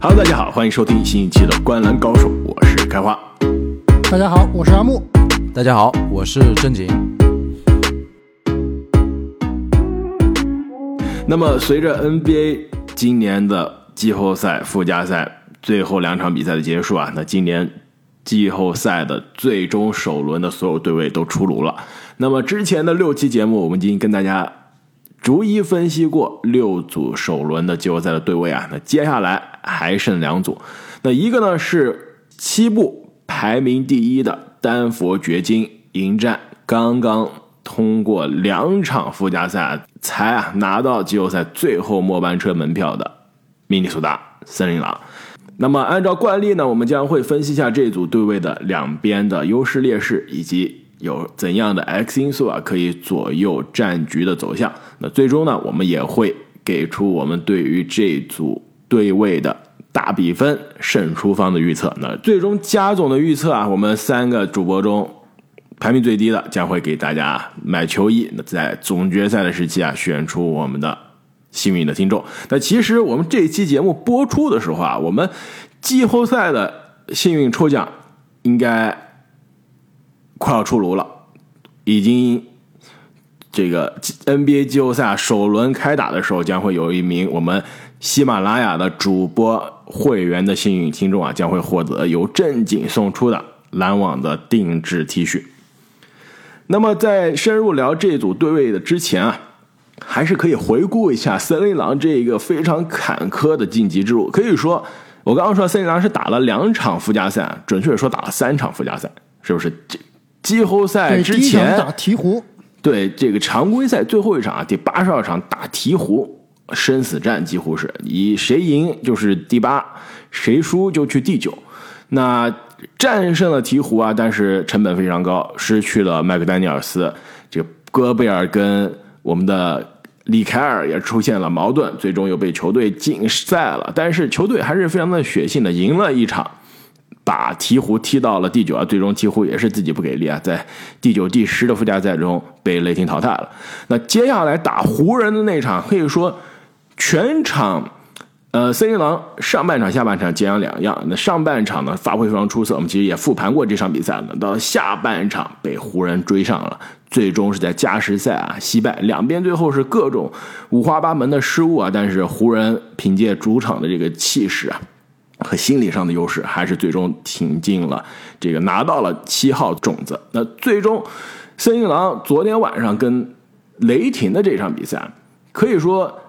Hello，大家好，欢迎收听新一期的《观澜高手》，我是开花。大家好，我是阿木。大家好，我是正经。那么，随着 NBA 今年的季后赛、附加赛最后两场比赛的结束啊，那今年季后赛的最终首轮的所有对位都出炉了。那么之前的六期节目，我们已经跟大家逐一分析过六组首轮的季后赛的对位啊。那接下来还剩两组，那一个呢是西部排名第一的丹佛掘金迎战刚刚。通过两场附加赛才啊拿到季后赛最后末班车门票的明尼苏达森林狼。那么按照惯例呢，我们将会分析一下这组对位的两边的优势劣势，以及有怎样的 X 因素啊可以左右战局的走向。那最终呢，我们也会给出我们对于这组对位的大比分胜出方的预测。那最终加总的预测啊，我们三个主播中。排名最低的将会给大家买球衣。那在总决赛的时期啊，选出我们的幸运的听众。那其实我们这期节目播出的时候啊，我们季后赛的幸运抽奖应该快要出炉了，已经这个 NBA 季后赛首轮开打的时候，将会有一名我们喜马拉雅的主播会员的幸运听众啊，将会获得由正经送出的篮网的定制 T 恤。那么，在深入聊这组对位的之前啊，还是可以回顾一下森林狼这个非常坎坷的晋级之路。可以说，我刚刚说森林狼是打了两场附加赛，准确说打了三场附加赛，是不是？这季后赛之前打鹈鹕，对这个常规赛最后一场啊，第八十二场打鹈鹕，生死战几乎是以谁赢就是第八，谁输就去第九。那。战胜了鹈鹕啊，但是成本非常高，失去了麦克丹尼尔斯，这个戈贝尔跟我们的里凯尔也出现了矛盾，最终又被球队禁赛了。但是球队还是非常的血性的，赢了一场，把鹈鹕踢到了第九啊。最终鹈鹕也是自己不给力啊，在第九、第十的附加赛中被雷霆淘汰了。那接下来打湖人的那场，可以说全场。呃，森林狼上半场、下半场截然两样。那上半场呢，发挥非常出色。我们其实也复盘过这场比赛了。到下半场被湖人追上了，最终是在加时赛啊惜败。两边最后是各种五花八门的失误啊，但是湖人凭借主场的这个气势啊和心理上的优势，还是最终挺进了这个拿到了七号种子。那最终，森林狼昨天晚上跟雷霆的这场比赛，可以说。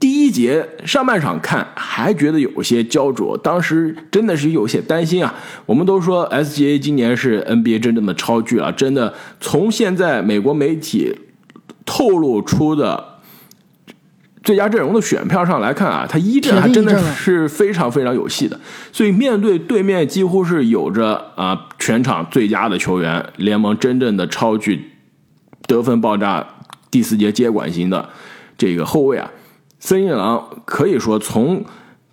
第一节上半场看还觉得有些焦灼，当时真的是有些担心啊。我们都说 SGA 今年是 NBA 真正的超巨啊，真的从现在美国媒体透露出的最佳阵容的选票上来看啊，他一阵还真的是非常非常有戏的。所以面对对面几乎是有着啊全场最佳的球员，联盟真正的超巨得分爆炸第四节接管型的这个后卫啊。森一郎可以说从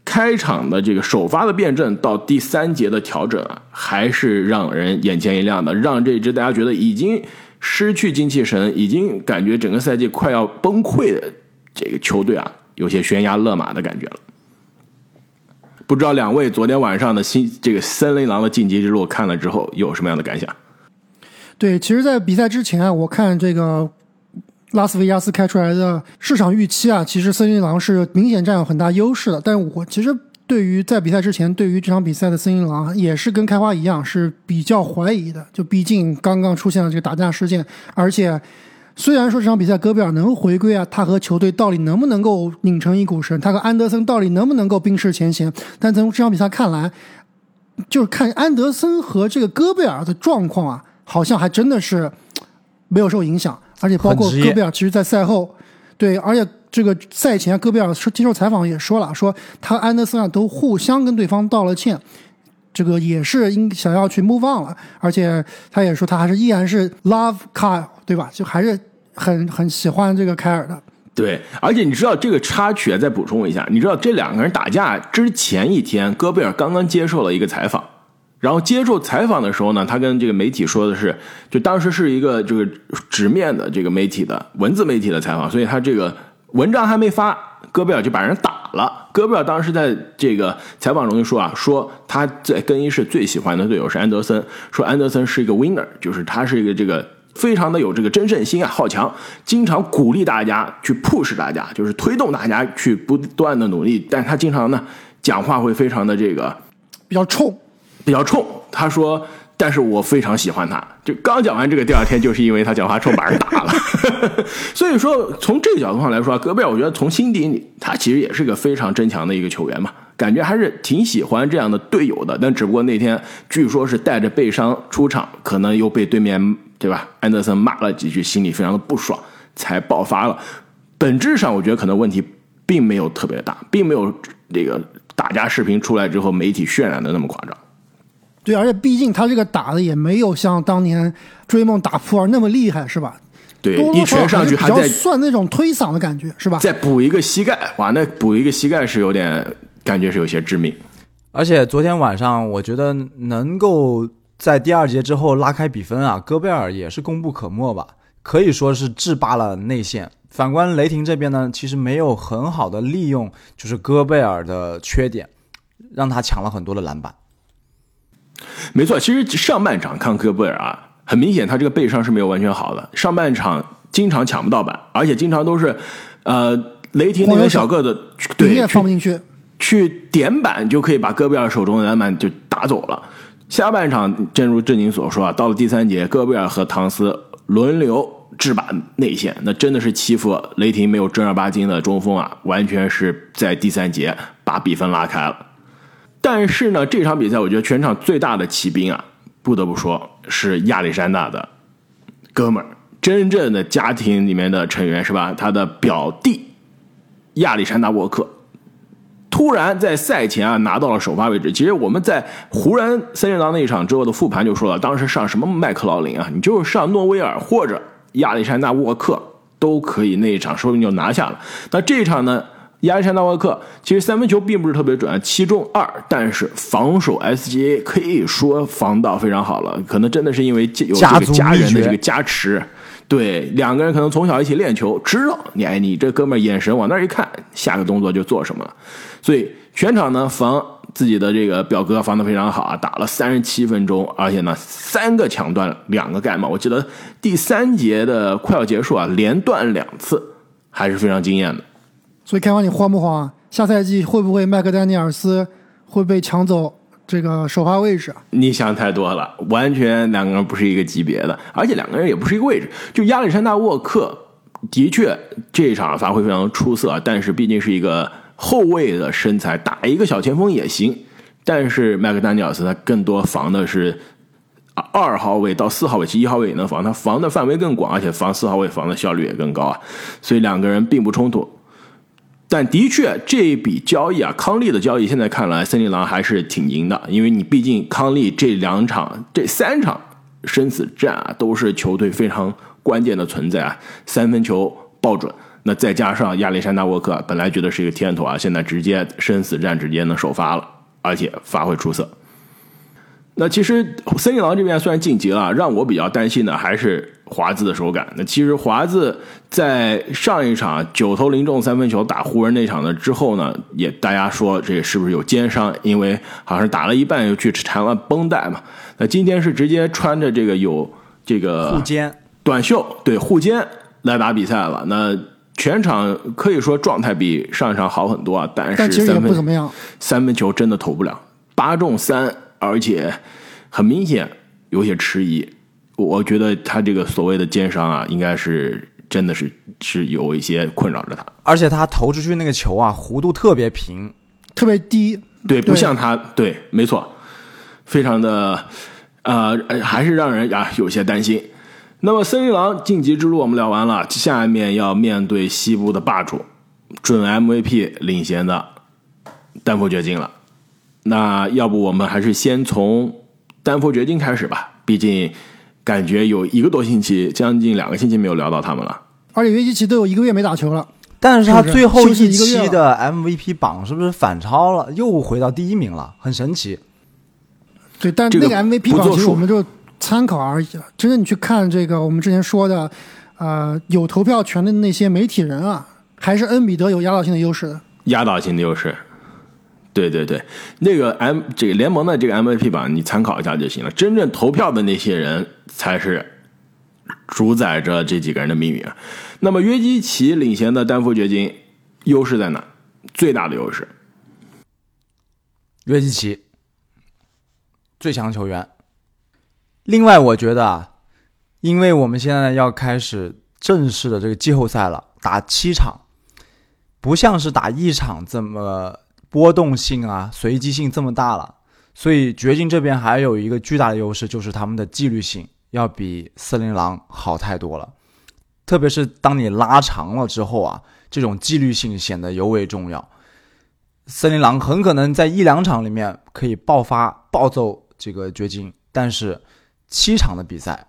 开场的这个首发的变阵到第三节的调整啊，还是让人眼前一亮的，让这支大家觉得已经失去精气神，已经感觉整个赛季快要崩溃的这个球队啊，有些悬崖勒马的感觉了。不知道两位昨天晚上的新这个森林狼的晋级之路看了之后有什么样的感想？对，其实，在比赛之前啊，我看这个。拉斯维加斯开出来的市场预期啊，其实森林狼是明显占有很大优势的。但是我其实对于在比赛之前，对于这场比赛的森林狼也是跟开花一样是比较怀疑的。就毕竟刚刚出现了这个打架事件，而且虽然说这场比赛戈贝尔能回归啊，他和球队到底能不能够拧成一股绳，他和安德森到底能不能够冰释前嫌？但从这场比赛看来，就是看安德森和这个戈贝尔的状况啊，好像还真的是没有受影响。而且包括戈贝尔，其实，在赛后，对，而且这个赛前，戈贝尔接受采访也说了，说他安德森啊都互相跟对方道了歉，这个也是应想要去 move on 了，而且他也说他还是依然是 love Kyle，对吧？就还是很很喜欢这个凯尔的。对，而且你知道这个插曲，再补充一下，你知道这两个人打架之前一天，戈贝尔刚刚接受了一个采访。然后接受采访的时候呢，他跟这个媒体说的是，就当时是一个这个直面的这个媒体的文字媒体的采访，所以他这个文章还没发，戈贝尔就把人打了。戈贝尔当时在这个采访中就说啊，说他在更衣室最喜欢的队友是安德森，说安德森是一个 winner，就是他是一个这个非常的有这个真胜心啊，好强，经常鼓励大家去 push 大家，就是推动大家去不断的努力。但他经常呢讲话会非常的这个比较冲，比较冲。他说。但是我非常喜欢他，就刚讲完这个，第二天就是因为他讲话冲把人打了，所以说从这个角度上来说，戈贝尔我觉得从心底里他其实也是个非常争强的一个球员嘛，感觉还是挺喜欢这样的队友的。但只不过那天据说是带着背伤出场，可能又被对面对吧安德森骂了几句，心里非常的不爽，才爆发了。本质上我觉得可能问题并没有特别大，并没有这个打架视频出来之后媒体渲染的那么夸张。对，而且毕竟他这个打的也没有像当年追梦打普尔那么厉害，是吧？对，一拳上去还在算那种推搡的感觉，是吧？再补一个膝盖，哇，那补一个膝盖是有点感觉是有些致命。而且昨天晚上，我觉得能够在第二节之后拉开比分啊，戈贝尔也是功不可没吧，可以说是制霸了内线。反观雷霆这边呢，其实没有很好的利用就是戈贝尔的缺点，让他抢了很多的篮板。没错，其实上半场看戈贝尔啊，很明显他这个背伤是没有完全好的。上半场经常抢不到板，而且经常都是，呃，雷霆那个小个子对放不进去，去点板就可以把戈贝尔手中的篮板就打走了。下半场，正如正经所说啊，到了第三节，戈贝尔和唐斯轮流制霸内线，那真的是欺负雷霆没有正儿八经的中锋啊，完全是在第三节把比分拉开了。但是呢，这场比赛我觉得全场最大的骑兵啊，不得不说是亚历山大的哥们儿，真正的家庭里面的成员是吧？他的表弟亚历山大沃克突然在赛前啊拿到了首发位置。其实我们在湖人森林狼那一场之后的复盘就说了，当时上什么麦克劳林啊，你就是上诺威尔或者亚历山大沃克都可以，那一场说不定就拿下了。那这一场呢？亚历山大沃克其实三分球并不是特别准，七中二，但是防守 SGA 可以说防到非常好了。可能真的是因为有这个家人的这个加持，对两个人可能从小一起练球，知道你哎，你这哥们眼神往那儿一看，下个动作就做什么了。所以全场呢防自己的这个表哥防的非常好啊，打了三十七分钟，而且呢三个抢断，两个盖帽。我记得第三节的快要结束啊，连断两次，还是非常惊艳的。所以开完你慌不慌？下赛季会不会麦克丹尼尔斯会被抢走这个首发位置？你想太多了，完全两个人不是一个级别的，而且两个人也不是一个位置。就亚历山大沃克的确这一场发挥非常出色，但是毕竟是一个后卫的身材，打一个小前锋也行。但是麦克丹尼尔斯他更多防的是二号位到四号位，其实一号位也能防，他防的范围更广，而且防四号位防的效率也更高啊。所以两个人并不冲突。但的确，这一笔交易啊，康利的交易，现在看来，森林狼还是挺赢的，因为你毕竟康利这两场、这三场生死战啊，都是球队非常关键的存在啊，三分球爆准，那再加上亚历山大沃克本来觉得是一个天头啊，现在直接生死战直接能首发了，而且发挥出色。那其实森林狼这边虽然晋级了，让我比较担心的还是。华子的手感，那其实华子在上一场九投零中三分球打湖人那场的之后呢，也大家说这是不是有肩伤？因为好像是打了一半又去缠了绷带嘛。那今天是直接穿着这个有这个护肩短袖，对护肩来打比赛了。那全场可以说状态比上一场好很多啊，但是三分三分球真的投不了，八中三，而且很明显有些迟疑。我觉得他这个所谓的肩伤啊，应该是真的是是有一些困扰着他，而且他投出去那个球啊，弧度特别平，特别低，对，不像他，对，没错，非常的，呃，还是让人啊有些担心。那么森林狼晋级之路我们聊完了，下面要面对西部的霸主，准 MVP 领衔的丹佛掘金了。那要不我们还是先从丹佛掘金开始吧，毕竟。感觉有一个多星期，将近两个星期没有聊到他们了。而且约基奇都有一个月没打球了。但是他最后一期的 MVP 榜是不是反超了，又回到第一名了？很神奇。对，但那个 MVP 榜其实我们就参考而已了。真的，你去看这个，我们之前说的，呃，有投票权的那些媒体人啊，还是恩比德有压倒性的优势的。压倒性的优势，对对对，那个 M 这个联盟的这个 MVP 榜你参考一下就行了。真正投票的那些人才是主宰着这几个人的命运。那么约基奇领衔的丹佛掘金优势在哪？最大的优势，约基奇最强球员。另外，我觉得啊，因为我们现在要开始正式的这个季后赛了，打七场，不像是打一场这么波动性啊、随机性这么大了，所以掘金这边还有一个巨大的优势，就是他们的纪律性要比森林狼好太多了。特别是当你拉长了之后啊，这种纪律性显得尤为重要。森林狼很可能在一两场里面可以爆发暴揍这个掘金，但是七场的比赛，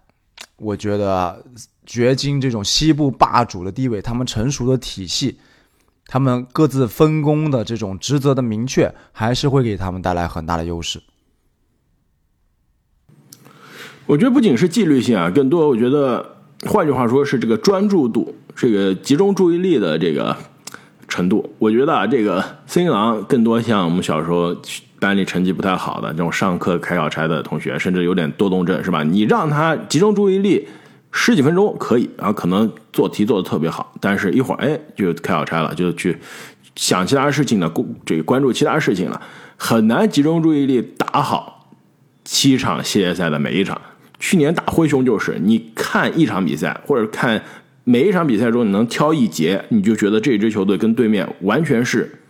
我觉得掘金这种西部霸主的地位，他们成熟的体系，他们各自分工的这种职责的明确，还是会给他们带来很大的优势。我觉得不仅是纪律性啊，更多我觉得，换句话说是这个专注度，这个集中注意力的这个程度。我觉得啊，这个森林狼更多像我们小时候班里成绩不太好的这种上课开小差的同学，甚至有点多动症，是吧？你让他集中注意力十几分钟可以，然后可能做题做的特别好，但是一会儿哎就开小差了，就去想其他事情了，这个关注其他事情了，很难集中注意力打好七场系列赛的每一场。去年打灰熊就是，你看一场比赛或者看每一场比赛中，你能挑一节，你就觉得这支球队跟对面完全是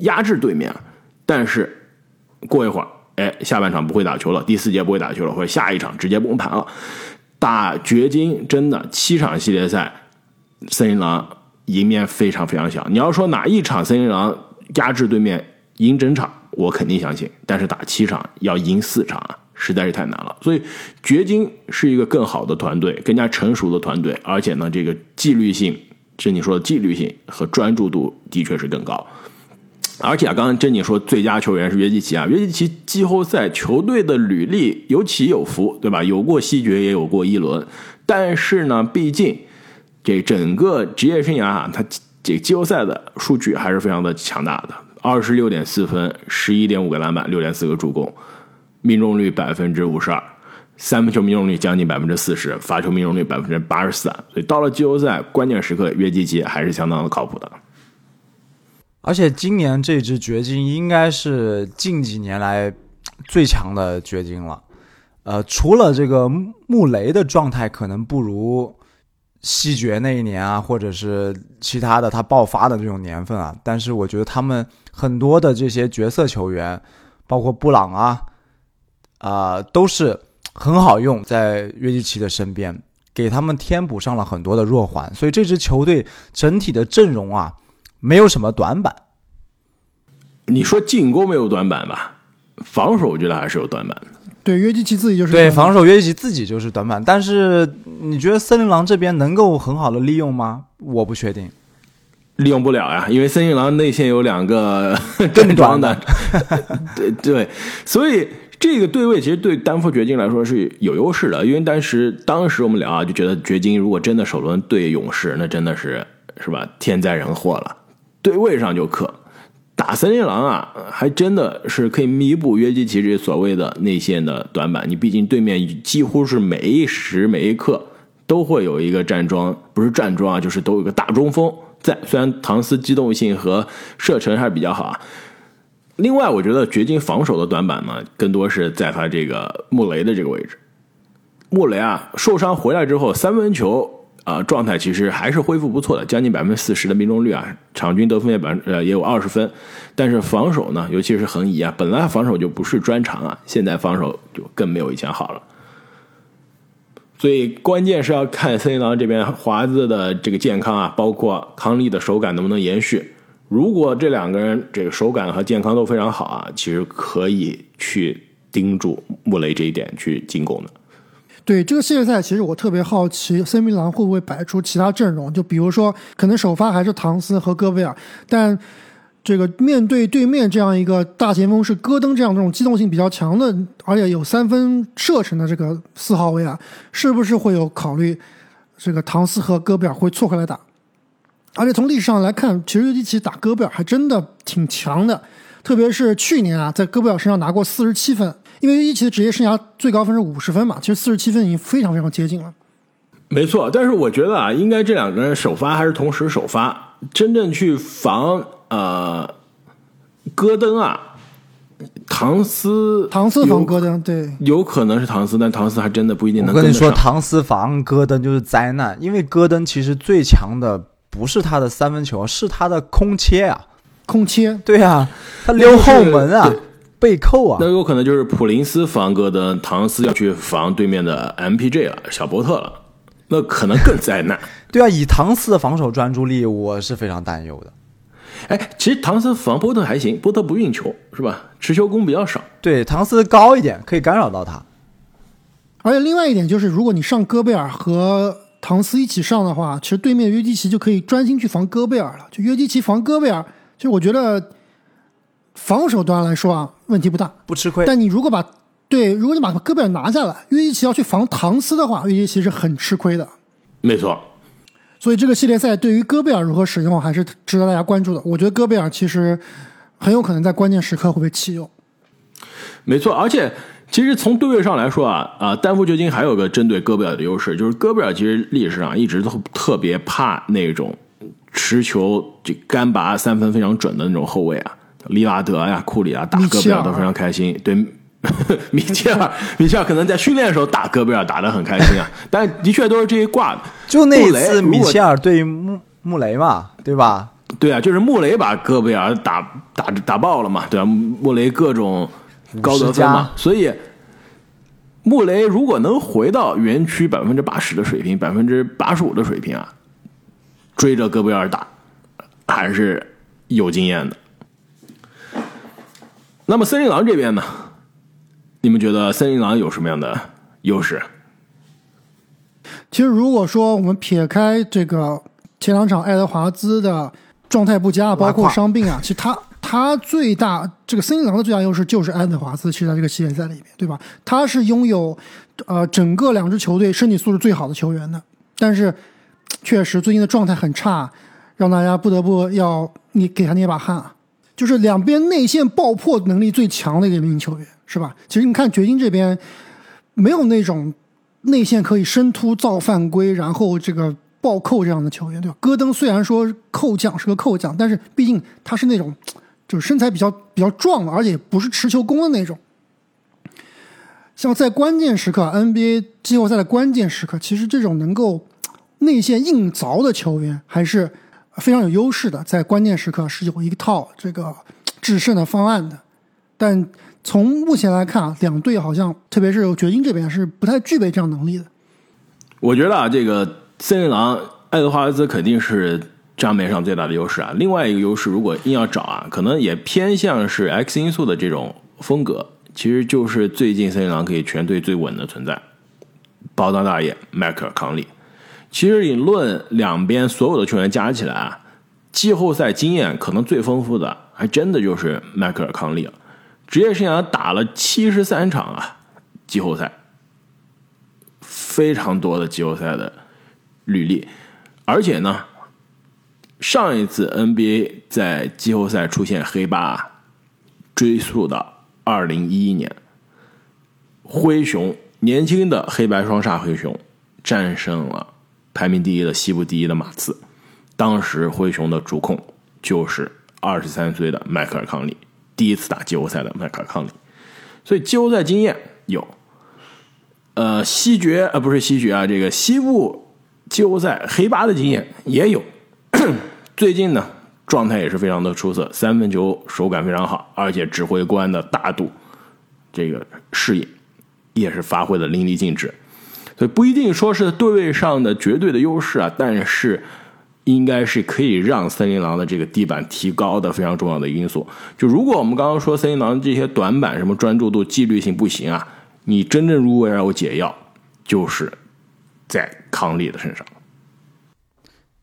压制对面。但是过一会儿，哎，下半场不会打球了，第四节不会打球了，或者下一场直接崩盘了。打掘金真的七场系列赛，森林狼赢面非常非常小。你要说哪一场森林狼压制对面赢整场，我肯定相信。但是打七场要赢四场啊！实在是太难了，所以掘金是一个更好的团队，更加成熟的团队，而且呢，这个纪律性，是你说的纪律性和专注度的确是更高。而且啊，刚刚珍妮说最佳球员是约基奇啊，约基奇季后赛球队的履历有起有伏，对吧？有过西决，也有过一轮，但是呢，毕竟这整个职业生涯啊，他这季后赛的数据还是非常的强大的，二十六点四分，十一点五个篮板，六点四个助攻。命中率百分之五十二，三分球命中率将近百分之四十，罚球命中率百分之八十四。所以到了季后赛关键时刻，约基奇还是相当的靠谱的。而且今年这支掘金应该是近几年来最强的掘金了。呃，除了这个穆雷的状态可能不如西决那一年啊，或者是其他的他爆发的这种年份啊，但是我觉得他们很多的这些角色球员，包括布朗啊。啊，都是很好用，在约基奇的身边，给他们填补上了很多的弱环，所以这支球队整体的阵容啊，没有什么短板。你说进攻没有短板吧？防守我觉得还是有短板的。对，约基奇自己就是对防守，约基奇自己就是短板。但是你觉得森林狼这边能够很好的利用吗？我不确定，利用不了呀，因为森林狼内线有两个 更 装的，对对，所以。这个对位其实对丹佛掘金来说是有优势的，因为当时当时我们聊啊，就觉得掘金如果真的首轮对勇士，那真的是是吧天灾人祸了。对位上就克，打森林狼啊，还真的是可以弥补约基奇这所谓的内线的短板。你毕竟对面几乎是每一时每一刻都会有一个站桩，不是站桩啊，就是都有个大中锋在。虽然唐斯机动性和射程还是比较好啊。另外，我觉得掘金防守的短板呢，更多是在他这个穆雷的这个位置。穆雷啊，受伤回来之后，三分球啊状态其实还是恢复不错的，将近百分之四十的命中率啊，场均得分也百呃也有二十分。但是防守呢，尤其是横移啊，本来防守就不是专长啊，现在防守就更没有以前好了。所以关键是要看森林狼这边华子的这个健康啊，包括康利的手感能不能延续。如果这两个人这个手感和健康都非常好啊，其实可以去盯住穆雷这一点去进攻的。对这个系列赛，其实我特别好奇，森林狼会不会摆出其他阵容？就比如说，可能首发还是唐斯和戈贝尔，但这个面对对面这样一个大前锋是戈登这样这种机动性比较强的，而且有三分射程的这个四号位啊，是不是会有考虑这个唐斯和戈贝尔会错开来打？而且从历史上来看，其实约基奇打戈贝尔还真的挺强的，特别是去年啊，在戈贝尔身上拿过四十七分。因为约基奇的职业生涯最高分是五十分嘛，其实四十七分已经非常非常接近了。没错，但是我觉得啊，应该这两个人首发还是同时首发，真正去防呃戈登啊，唐斯唐斯防戈登，对，有可能是唐斯，但唐斯还真的不一定我跟你说。唐斯防戈登就是灾难，因为戈登其实最强的不是他的三分球，是他的空切啊。空切，对啊，他溜后门啊对，背扣啊那。有可能就是普林斯防戈登，唐斯要去防对面的 MPJ 了，小波特了，那可能更灾难。对啊，以唐斯的防守专注力，我是非常担忧的。哎，其实唐斯防波特还行，波特不运球是吧？持球攻比较少。对，唐斯高一点，可以干扰到他。而且另外一点就是，如果你上戈贝尔和唐斯一起上的话，其实对面约基奇就可以专心去防戈贝尔了。就约基奇防戈贝尔，其实我觉得防守端来说啊，问题不大。不吃亏。但你如果把对，如果你把戈贝尔拿下来，约基奇要去防唐斯的话，约基奇是很吃亏的。没错，所以这个系列赛对于戈贝尔如何使用还是值得大家关注的。我觉得戈贝尔其实很有可能在关键时刻会被弃用。没错，而且其实从对位上来说啊啊，丹佛掘金还有个针对戈贝尔的优势，就是戈贝尔其实历史上一直都特别怕那种持球就干拔三分非常准的那种后卫啊，利拉德呀、库里啊打戈贝尔都非常开心。对，米切尔，米切尔可能在训练的时候打戈贝尔打得很开心啊，但的确都是这一挂的。就那一次，米切尔对穆穆雷嘛，对吧？对啊，就是穆雷把戈贝尔打打打爆了嘛，对啊，穆雷各种高得分嘛，所以穆雷如果能回到园区百分之八十的水平，百分之八十五的水平啊，追着戈贝尔打还是有经验的。那么森林狼这边呢？你们觉得森林狼有什么样的优势？其实如果说我们撇开这个前两场爱德华兹的状态不佳，包括伤病啊，其实他他最大这个森林狼的最大优势就是爱德华兹，其实在这个系列赛里面，对吧？他是拥有呃整个两支球队身体素质最好的球员的，但是确实最近的状态很差，让大家不得不要你给他捏把汗啊。就是两边内线爆破能力最强的一名球员，是吧？其实你看掘金这边没有那种内线可以深突造犯规，然后这个暴扣这样的球员，对吧？戈登虽然说扣将是个扣将，但是毕竟他是那种就是身材比较比较壮，而且不是持球攻的那种。像在关键时刻，NBA 季后赛的关键时刻，其实这种能够内线硬凿的球员还是非常有优势的，在关键时刻是有一套这个 制胜的方案的。但从目前来看啊，两队好像特别是掘金这边是不太具备这样能力的。我觉得啊，这个森林狼爱德华兹肯定是账面上最大的优势啊。另外一个优势，如果硬要找啊，可能也偏向是 X 因素的这种风格，其实就是最近森林狼可以全队最稳的存在，包大大爷迈克尔康利。其实你论两边所有的球员加起来啊，季后赛经验可能最丰富的，还真的就是迈克尔康利了。职业生涯打了七十三场啊，季后赛。非常多的季后赛的履历，而且呢，上一次 NBA 在季后赛出现黑八，追溯到二零一一年，灰熊年轻的黑白双煞灰熊战胜了排名第一的西部第一的马刺，当时灰熊的主控就是二十三岁的迈克尔康利，第一次打季后赛的迈克尔康利，所以季后赛经验有。呃，西决呃不是西决啊，这个西部季后赛黑八的经验也有。最近呢，状态也是非常的出色，三分球手感非常好，而且指挥官的大度，这个视野也是发挥的淋漓尽致。不一定说是对位上的绝对的优势啊，但是应该是可以让森林狼的这个地板提高的非常重要的因素。就如果我们刚刚说森林狼这些短板，什么专注度、纪律性不行啊。你真正如果要有解药，就是在康利的身上。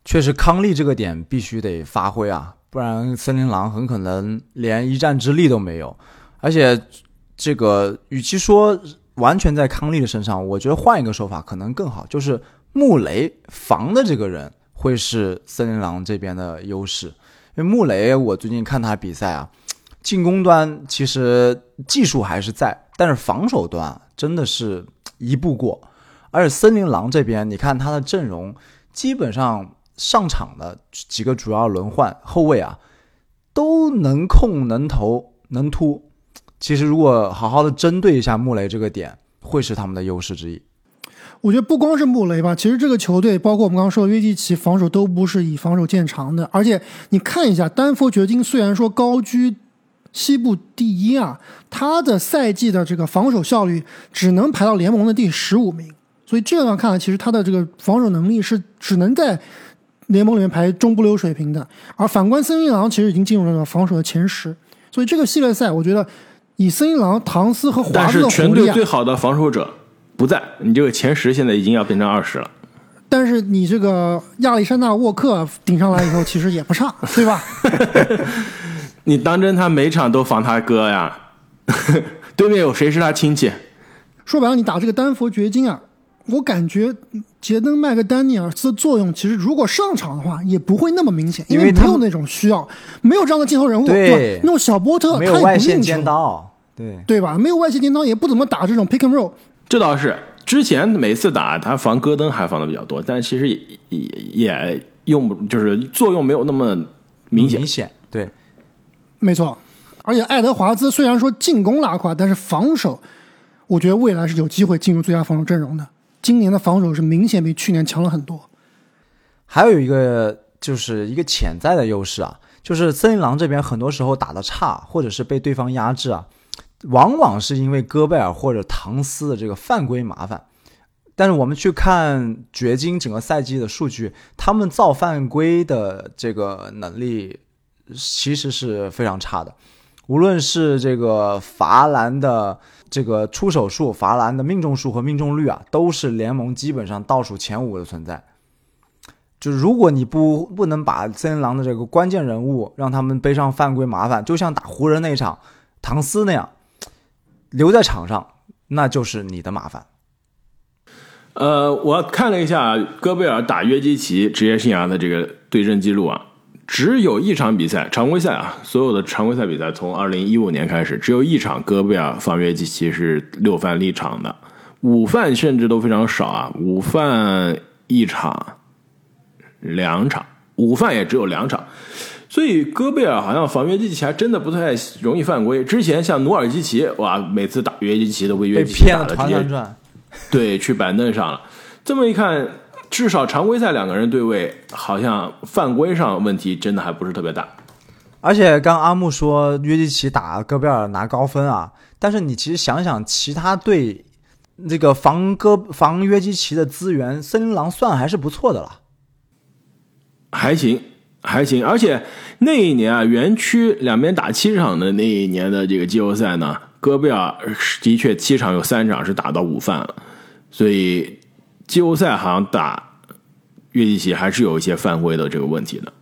确实，康利这个点必须得发挥啊，不然森林狼很可能连一战之力都没有。而且，这个与其说完全在康利的身上，我觉得换一个说法可能更好，就是穆雷防的这个人会是森林狼这边的优势。因为穆雷，我最近看他比赛啊，进攻端其实技术还是在，但是防守端真的是一步过。而且森林狼这边，你看他的阵容，基本上上场的几个主要轮换后卫啊，都能控、能投、能突。其实如果好好的针对一下穆雷这个点，会是他们的优势之一。我觉得不光是穆雷吧，其实这个球队包括我们刚刚说的约基奇，防守都不是以防守见长的。而且你看一下丹佛掘金，虽然说高居西部第一啊，他的赛季的这个防守效率只能排到联盟的第十五名。所以这样看来，其实他的这个防守能力是只能在联盟里面排中不溜水平的。而反观森林狼，其实已经进入了防守的前十。所以这个系列赛，我觉得以森一郎、唐斯和华但是全队最好的防守者不在，你这个前十现在已经要变成二十了。但是你这个亚历山大沃克顶上来以后，其实也不差，对吧？你当真他每场都防他哥呀？对面有谁是他亲戚？说白了，你打这个丹佛掘金啊，我感觉杰登麦克丹尼尔斯的作用，其实如果上场的话，也不会那么明显，因因为没有那种需要，没有这样的镜头人物，对吧？那种小波特他也有外线不运球，尖刀，对，对吧？没有外线尖刀，也不怎么打这种 pick and roll。这倒是，之前每次打他防戈登还防的比较多，但其实也也也用不就是作用没有那么明显明。显，对，没错，而且爱德华兹虽然说进攻拉胯，但是防守，我觉得未来是有机会进入最佳防守阵容的。今年的防守是明显比去年强了很多。还有一个就是一个潜在的优势啊，就是森林狼这边很多时候打的差，或者是被对方压制啊，往往是因为戈贝尔或者唐斯的这个犯规麻烦。但是我们去看掘金整个赛季的数据，他们造犯规的这个能力其实是非常差的。无论是这个罚篮的这个出手数、罚篮的命中数和命中率啊，都是联盟基本上倒数前五的存在。就如果你不不能把森林狼的这个关键人物让他们背上犯规麻烦，就像打湖人那场唐斯那样留在场上，那就是你的麻烦。呃，我看了一下戈贝尔打约基奇职业生涯的这个对阵记录啊，只有一场比赛常规赛啊，所有的常规赛比赛从二零一五年开始，只有一场戈贝尔防约基奇是六犯立场的，五犯甚至都非常少啊，五犯一场、两场，五犯也只有两场。所以戈贝尔好像防约基奇还真的不太容易犯规。之前像努尔基奇，哇，每次打约基奇都被约被基奇打的直接。对，去板凳上了。这么一看，至少常规赛两个人对位，好像犯规上问题真的还不是特别大。而且刚阿木说约基奇打戈贝尔拿高分啊，但是你其实想想，其他队这个防戈防约基奇的资源，森林狼算还是不错的了。还行，还行。而且那一年啊，园区两边打七场的那一年的这个季后赛呢，戈贝尔的确七场有三场是打到五犯了，所以季后赛好像打约基奇还是有一些犯规的这个问题的。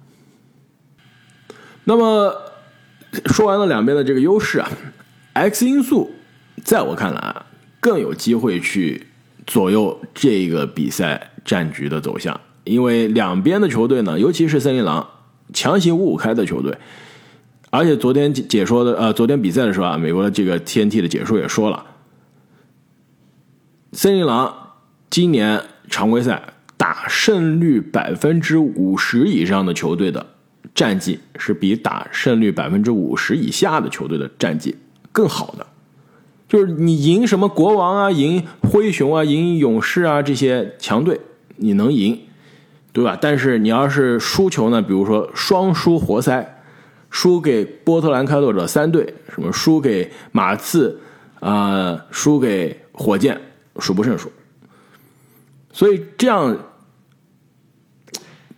那么说完了两边的这个优势啊，X 因素在我看来啊，更有机会去左右这个比赛战局的走向，因为两边的球队呢，尤其是森林狼，强行五五开的球队，而且昨天解说的呃，昨天比赛的时候啊，美国的这个 TNT 的解说也说了，森林狼今年常规赛打胜率百分之五十以上的球队的战绩，是比打胜率百分之五十以下的球队的战绩更好的。就是你赢什么国王啊，赢灰熊啊，赢勇士啊这些强队，你能赢，对吧？但是你要是输球呢，比如说双输活塞，输给波特兰开拓者三队，什么输给马刺啊、输给火箭，数不胜数。所以这样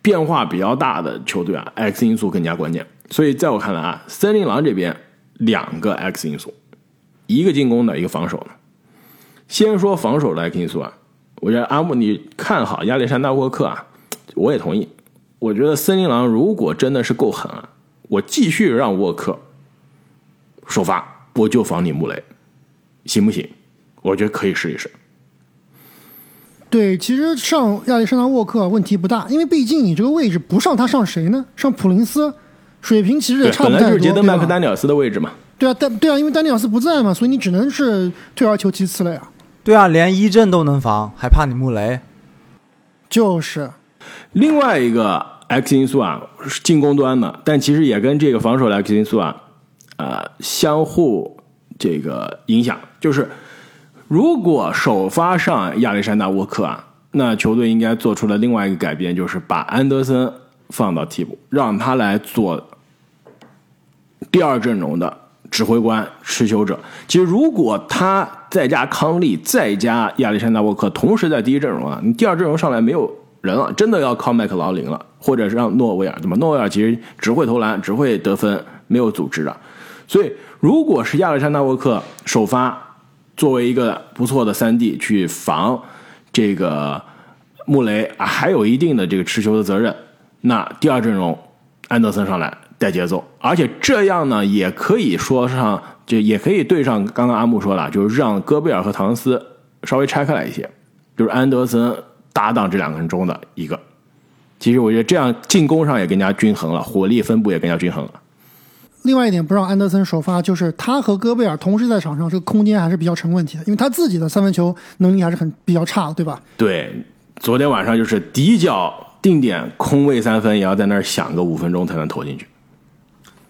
变化比较大的球队啊，X 因素更加关键。所以在我看来啊，森林狼这边两个 X 因素，一个进攻的，一个防守的。先说防守的 X 因素啊，我觉得阿木你看好亚历山大沃克啊，我也同意。我觉得森林狼如果真的是够狠啊，我继续让沃克首发，我就防你穆雷，行不行？我觉得可以试一试。对，其实上亚历山大沃克问题不大，因为毕竟你这个位置不上他上谁呢？上普林斯，水平其实也差不太多，来就是杰登麦克丹尼尔斯的位置嘛。对啊，但对啊，因为丹尼尔斯不在嘛，所以你只能是退而求其次了呀。对啊，连一阵都能防，还怕你穆雷？就是，另外一个 X 因素啊，是进攻端的，但其实也跟这个防守的 X 因素啊，呃，相互这个影响。就是如果首发上亚历山大沃克啊，那球队应该做出了另外一个改变，就是把安德森放到替补，让他来做第二阵容的指挥官、持球者。其实，如果他再加康利，再加亚历山大沃克，同时在第一阵容啊，你第二阵容上来没有人了，真的要靠麦克劳林了，或者是让诺威尔，对吧？诺威尔其实只会投篮，只会得分，没有组织的。所以，如果是亚历山大沃克首发，作为一个不错的三 D 去防这个穆雷啊，还有一定的这个持球的责任，那第二阵容安德森上来带节奏，而且这样呢，也可以说上，就也可以对上刚刚阿木说了，就是让戈贝尔和唐斯稍微拆开来一些，就是安德森搭档这两个人中的一个。其实我觉得这样进攻上也更加均衡了，火力分布也更加均衡了。另外一点不让安德森首发，就是他和戈贝尔同时在场上，这个空间还是比较成问题的，因为他自己的三分球能力还是很比较差的，对吧？对，昨天晚上就是底角定点空位三分，也要在那儿想个五分钟才能投进去。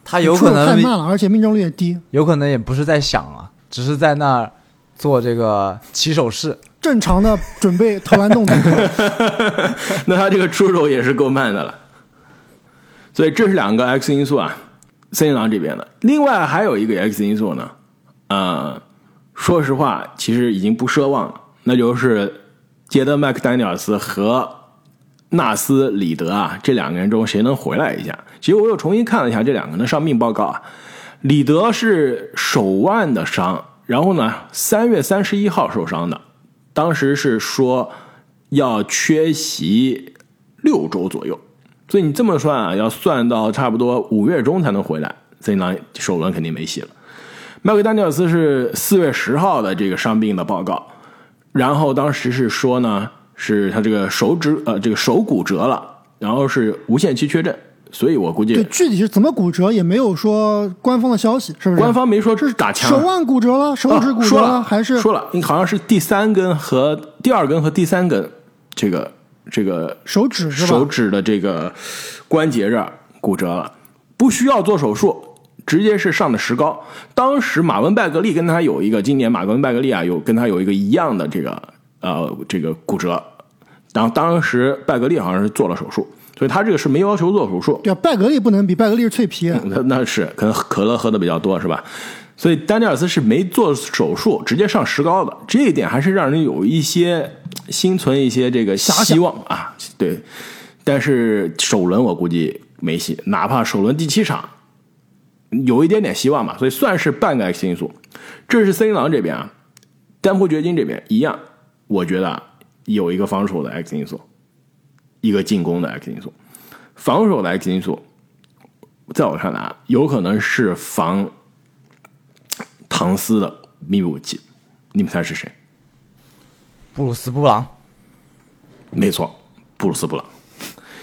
他有可能太慢了，而且命中率也低。有可能也不是在想啊，只是在那儿做这个起手式。正常的准备投篮动作，那他这个出手也是够慢的了。所以这是两个 X 因素啊，森林狼这边的。另外还有一个 X 因素呢，呃，说实话，其实已经不奢望了，那就是杰德麦克丹尼尔斯和纳斯里德啊，这两个人中谁能回来一下？其实我又重新看了一下这两个人的伤病报告啊，里德是手腕的伤，然后呢，三月三十一号受伤的，当时是说要缺席六周左右，所以你这么算啊，要算到差不多五月中才能回来，所以呢首轮肯定没戏了。麦克丹尼尔斯是四月十号的这个伤病的报告，然后当时是说呢，是他这个手指呃这个手骨折了，然后是无限期缺阵，所以我估对，计具体是怎么骨折也没有说官方的消息，是不是？官方没说这是打枪，手腕骨折了，手指骨折啊了还是说了，好像是第三根和第二根和第三根这个这个手指是吧？手指的这个关节这儿骨折了，不需要做手术，直接是上的石膏。当时马文拜格利跟他有一个，今年马文拜格利啊有跟他有一个一样的这个呃这个骨折，然后当时拜格利好像是做了手术，所以他这个是没要求做手术，对啊，拜格利不能比，拜格利是脆皮。那那是可能可乐喝的比较多是吧？所以丹尼尔斯是没做手术，直接上石膏的，这一点还是让人有一些心存一些这个希望啊。对，但是首轮我估计没戏，哪怕首轮第七场有一点点希望吧，所以算是半个 X 因素。这是森林狼这边啊，丹佛掘金这边一样，我觉得啊有一个防守的 X 因素，一个进攻的 X 因素。防守的 X 因素，在我看来啊，有可能是防唐斯的秘密武器。你们猜是谁？布鲁斯布朗，没错，布鲁斯布朗。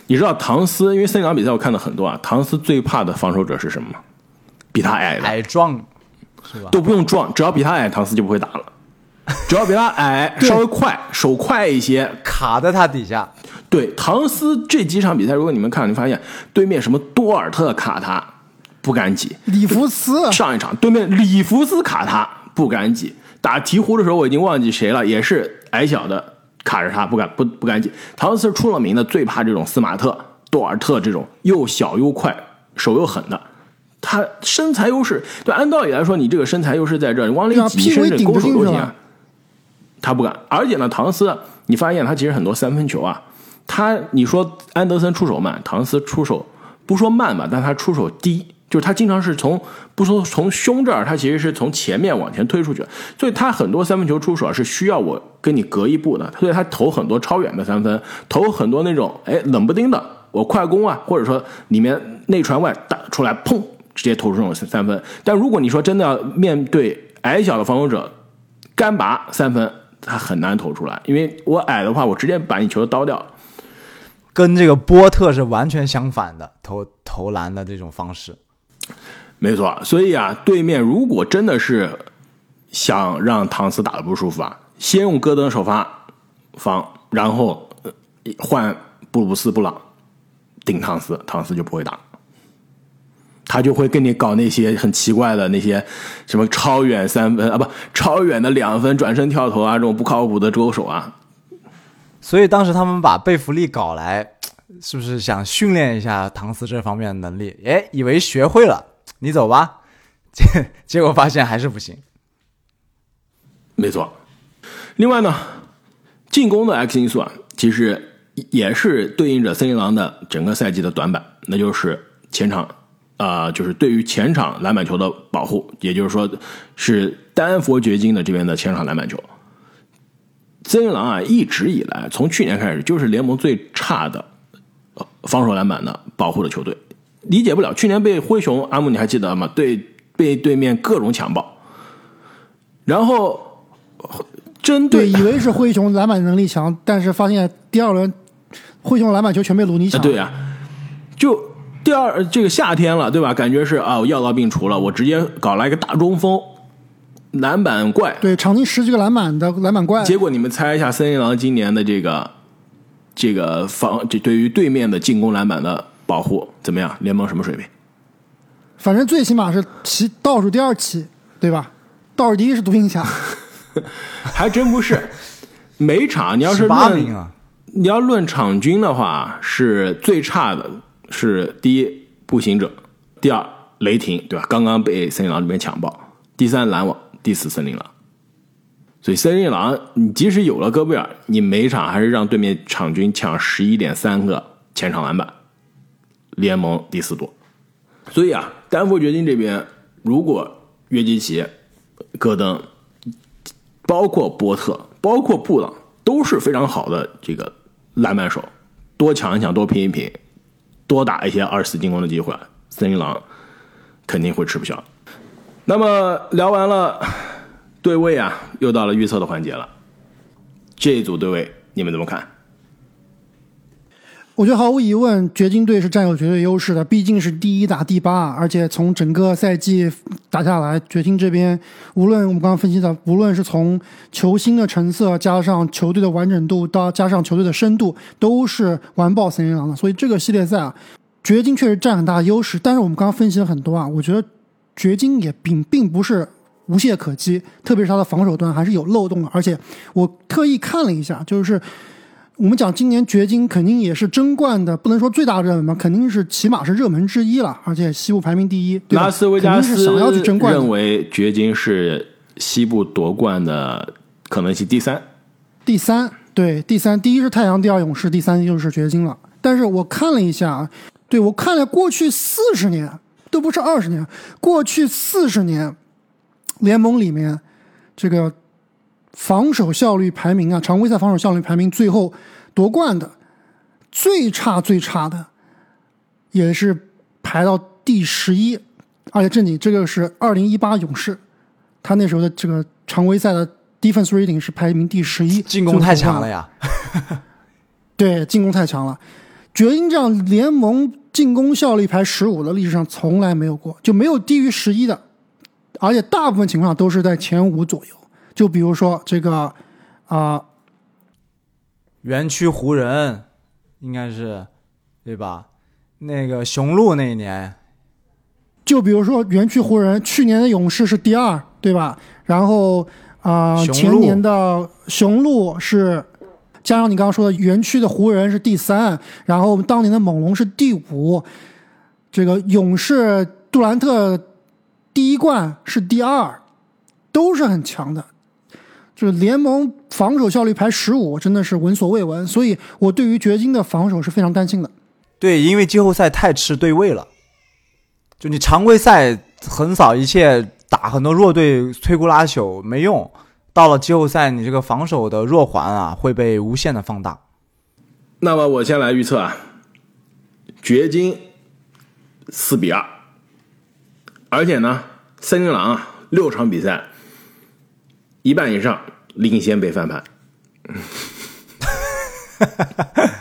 你知道唐斯，因为森林狼比赛我看的很多啊，唐斯最怕的防守者是什么吗？比他矮的，矮壮，是吧？都不用撞，只要比他矮，唐斯就不会打了。只要比他矮，稍微快，手快一些，卡在他底下，对，唐斯这几场比赛，如果你们看，你发现对面什么多尔特卡他不敢挤，里弗斯上一场对面里弗斯卡他不敢挤，打鹈鹕的时候我已经忘记谁了，也是矮小的卡着他不敢不不敢挤。唐斯是出了名的最怕这种斯马特、多尔特这种又小又快、手又狠的。他身材优势，对，按道理来说，你这个身材优势在这儿，你往里挤甚至勾着进去了手都行啊。他不敢，而且呢，唐斯，你发现他其实很多三分球啊，他你说安德森出手慢，唐斯出手不说慢吧，但他出手低，就是他经常是从不说从胸这儿，他其实是从前面往前推出去，所以他很多三分球出手是需要我跟你隔一步的，所以他投很多超远的三分，投很多那种哎冷不丁的我快攻啊，或者说里面内传外打出来，砰直接投出这种三分。但如果你说真的要面对矮小的防守者，干拔三分，他很难投出来，因为我矮的话，我直接把你球刀掉了。跟这个波特是完全相反的投投篮的这种方式。没错，所以啊，对面如果真的是想让唐斯打的不舒服啊，先用戈登首发防，然后换布鲁斯布朗顶唐斯，唐斯就不会打，他就会跟你搞那些很奇怪的那些什么超远三分啊，不超远的两分转身跳投啊，这种不靠谱的勾手啊，所以当时他们把贝弗利搞来，是不是想训练一下唐斯这方面的能力？哎，以为学会了，你走吧，结 结果发现还是不行。没错。另外呢，进攻的 X 因素啊，其实也是对应着森林狼的整个赛季的短板，那就是前场啊、呃就是对于前场篮板球的保护，也就是说是丹佛掘金的这边的前场篮板球。森林狼啊，一直以来从去年开始就是联盟最差的呃防守篮板的保护的球队，理解不了。去年被灰熊阿姆你还记得吗？对，被对面各种强暴，然后针对，以为是灰熊篮板能力强，但是发现第二轮灰熊篮板球全被鲁尼抢。啊，对呀、就第二这个夏天了，对吧？感觉是啊，我药到病除了，我直接搞来一个大中锋，篮板怪。对，场均十几个篮板的篮板怪。结果你们猜一下，森林狼今年的这个这个防，这对于对面的进攻篮板的保护怎么样？联盟什么水平？反正最起码是其倒数第二期，对吧？倒数第一是独行侠。还真不是，每场你要是论名啊，你要论场均的话，是最差的是第一步行者，第二雷霆，对吧？刚刚被森林狼这边抢爆，第三篮网，第四森林狼。所以森林狼，你即使有了戈贝尔，你每场还是让对面场均抢十一点三个前场篮板，联盟第四多。所以啊，丹佛掘金这边如果约基奇、戈登，包括波特，包括布朗，都是非常好的这个篮板手，多抢一抢，多拼一拼，多打一些二次进攻的机会，森林狼肯定会吃不消。那么聊完了对位啊，又到了预测的环节了。这一组对位你们怎么看？我觉得毫无疑问，掘金队是占有绝对优势的，毕竟是第一打第八，而且从整个赛季打下来，掘金这边无论我们刚刚分析的，无论是从球星的成色，加上球队的完整度，到加上球队的深度，都是完爆森林狼的。所以这个系列赛啊，掘金确实占很大优势。但是我们刚刚分析了很多啊，我觉得掘金也并并不是无懈可击，特别是他的防守端还是有漏洞的。而且我特意看了一下，就是。我们讲今年掘金肯定也是争冠的，不能说最大热门吧，肯定是起码是热门之一了，而且西部排名第一，拉斯维加斯想要去争冠认为掘金是西部夺冠的可能性第三。第三，对，第三，第一是太阳，第二勇士，第三就是掘金了。但是我看了一下啊，对我看了过去四十年，都不是二十年，过去四十年联盟里面这个防守效率排名啊，常规赛防守效率排名最后夺冠的最差最差的，也是排到第十一，而且这里这个是二零一八勇士，他那时候的这个常规赛的 defense rating 是排名第十一，进攻太强了呀。呀。对，进攻太强了。掘金这样联盟进攻效率排十五的历史上从来没有过，就没有低于十一的，而且大部分情况都是在前五左右。就比如说这个啊、园区湖人应该是对吧？那个雄鹿那一年，就比如说园区湖人，去年的勇士是第二，对吧？然后啊、前年的雄鹿是加上你刚刚说的园区的湖人是第三，然后当年的猛龙是第五，这个勇士杜兰特第一冠是第二，都是很强的。就是联盟防守效率排十五，真的是闻所未闻，所以我对于掘金的防守是非常担心的。对，因为季后赛太吃对位了，就你常规赛横扫一切，打很多弱队摧枯拉朽没用，到了季后赛，你这个防守的弱环啊会被无限的放大。那么我先来预测啊，掘金四比二，而且呢，森林狼啊六场比赛一半以上领先被翻盘。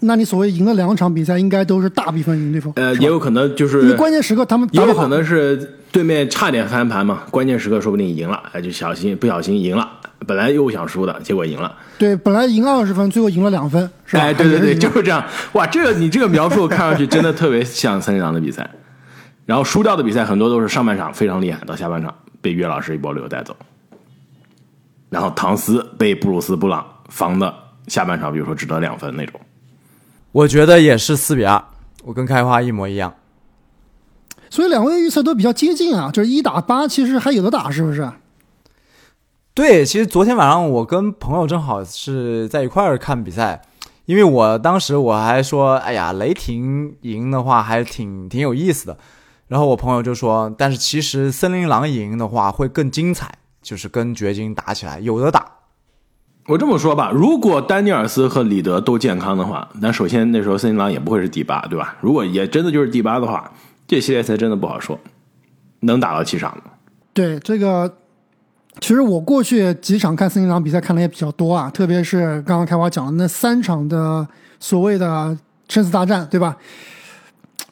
那你所谓赢了两场比赛，应该都是大比分赢对方。呃，也有可能就因为是关键时刻他们也有可能是对面差点翻盘嘛，关键时刻说不定赢了，哎，就小心不小心赢了，本来又想输的，结果赢了。对，本来赢二十分，最后赢了两分，是吧？哎，对对对，就是这样。哇，这个你这个描述看上去真的特别像森林狼的比赛。然后输掉的比赛很多都是上半场非常厉害，到下半场被岳老师一波流带走。然后唐斯被布鲁斯布朗防的下半场，比如说只得两分那种。我觉得也是四比二，我跟开花一模一样。所以两位预测都比较接近啊，就是一打八，其实还有的打，是不是？对，其实昨天晚上我跟朋友正好是在一块儿看比赛，因为我当时我还说，哎呀，雷霆赢的话还挺挺有意思的。然后我朋友就说，但是其实森林狼赢的话会更精彩，就是跟掘金打起来有的打。我这么说吧，如果丹尼尔斯和里德都健康的话，那首先那时候森林狼也不会是第八，对吧？如果也真的就是第八的话，这系列赛真的不好说，能打到七场吗？对这个，其实我过去几场看森林狼比赛看的也比较多啊，特别是刚刚开花讲的那三场的所谓的生死大战，对吧？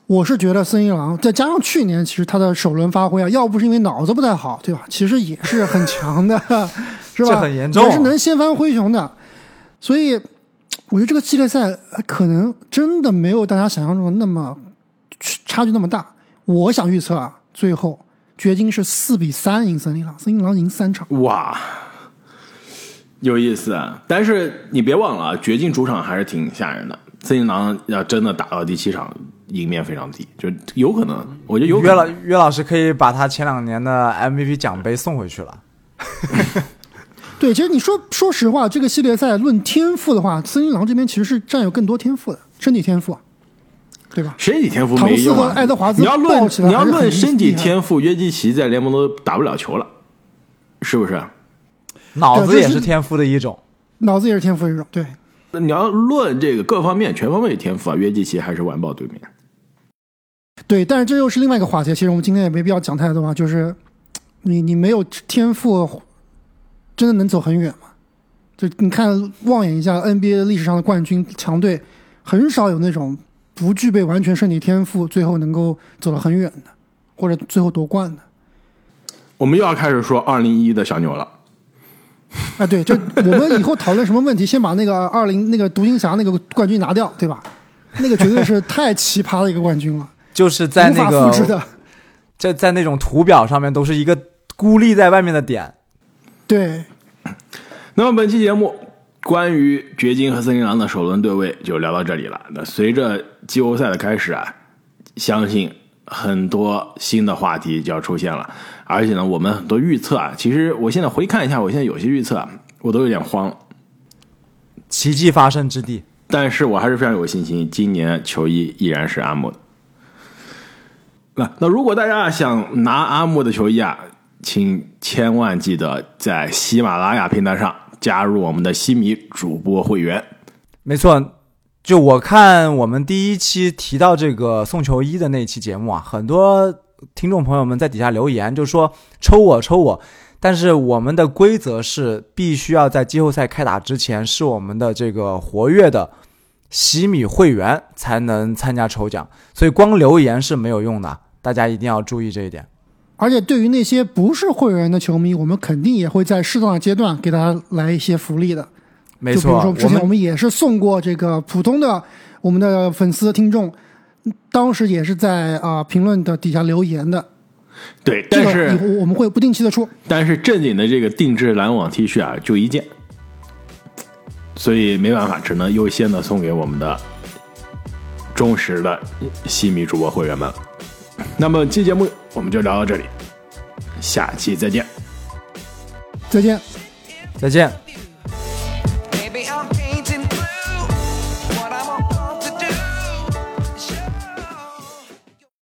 我是觉得森林狼再加上去年，其实他的首轮发挥啊，要不是因为脑子不太好，对吧？其实也是很强的，是吧？这很严重也是能掀翻灰熊的。所以，我觉得这个系列赛呃可能真的没有大家想象中的那么差距那么大。我想预测啊，最后掘金是四比三赢森林狼，森林狼赢三场。哇，有意思啊！但是你别忘了啊，掘金主场还是挺吓人的。森林狼要真的打到第七场，赢面非常低，就有可能，我觉得有可岳老能。岳老师可以把他前两年的 MVP 奖杯送回去了。对，其实你说说实话，这个系列赛论天赋的话，森林狼这边其实是占有更多天赋的身体天赋，对吧？身体天赋没用啊唐斯和！爱德华兹你要论你要论身体天赋，约基奇在联盟都打不了球了，是不是？脑子也是天赋的一种。脑子也是天赋一种，对。那你要论这个各方面全方位的天赋啊，约基奇还是完爆对面。对，但是这又是另外一个话题。其实我们今天也没必要讲太多啊，就是你你没有天赋，真的能走很远吗？就你看望眼一下 NBA 历史上的冠军强队，很少有那种不具备完全身体天赋，最后能够走得很远的，或者最后夺冠的。我们又要开始说二零一一的小牛了。啊，对，就我们以后讨论什么问题，先把那个二零那个独行侠那个冠军拿掉，对吧？那个绝对是太奇葩的一个冠军了，就是在那个复制的。在在那种图表上面都是一个孤立在外面的点。对，那么本期节目关于掘金和森林狼的首轮对位就聊到这里了。那随着季后赛的开始啊，相信很多新的话题就要出现了。而且呢，我们很多预测啊，其实我现在回看一下，我现在有些预测啊，我都有点慌。奇迹发生之地，但是我还是非常有信心，今年球衣依然是阿木的。那那如果大家想拿阿木的球衣啊，请千万记得在喜马拉雅平台上加入我们的西米主播会员。没错。就我看我们第一期提到这个送球衣的那期节目啊，很多听众朋友们在底下留言就说抽我抽我，但是我们的规则是必须要在季后赛开打之前是我们的这个活跃的西米会员才能参加抽奖，所以光留言是没有用的，大家一定要注意这一点。而且对于那些不是会员的球迷，我们肯定也会在适当的阶段给大家来一些福利的。没错，就比如说之前我们们也是送过这个普通的我们的粉丝听众，当时也是在啊、评论的底下留言的。对，但是我们会不定期的出。但是正经的这个定制篮网 T 恤啊，就一件，所以没办法，只能优先的送给我们的忠实的西米主播会员们了。那么，期节目我们就聊到这里，下期再见。再见。再见。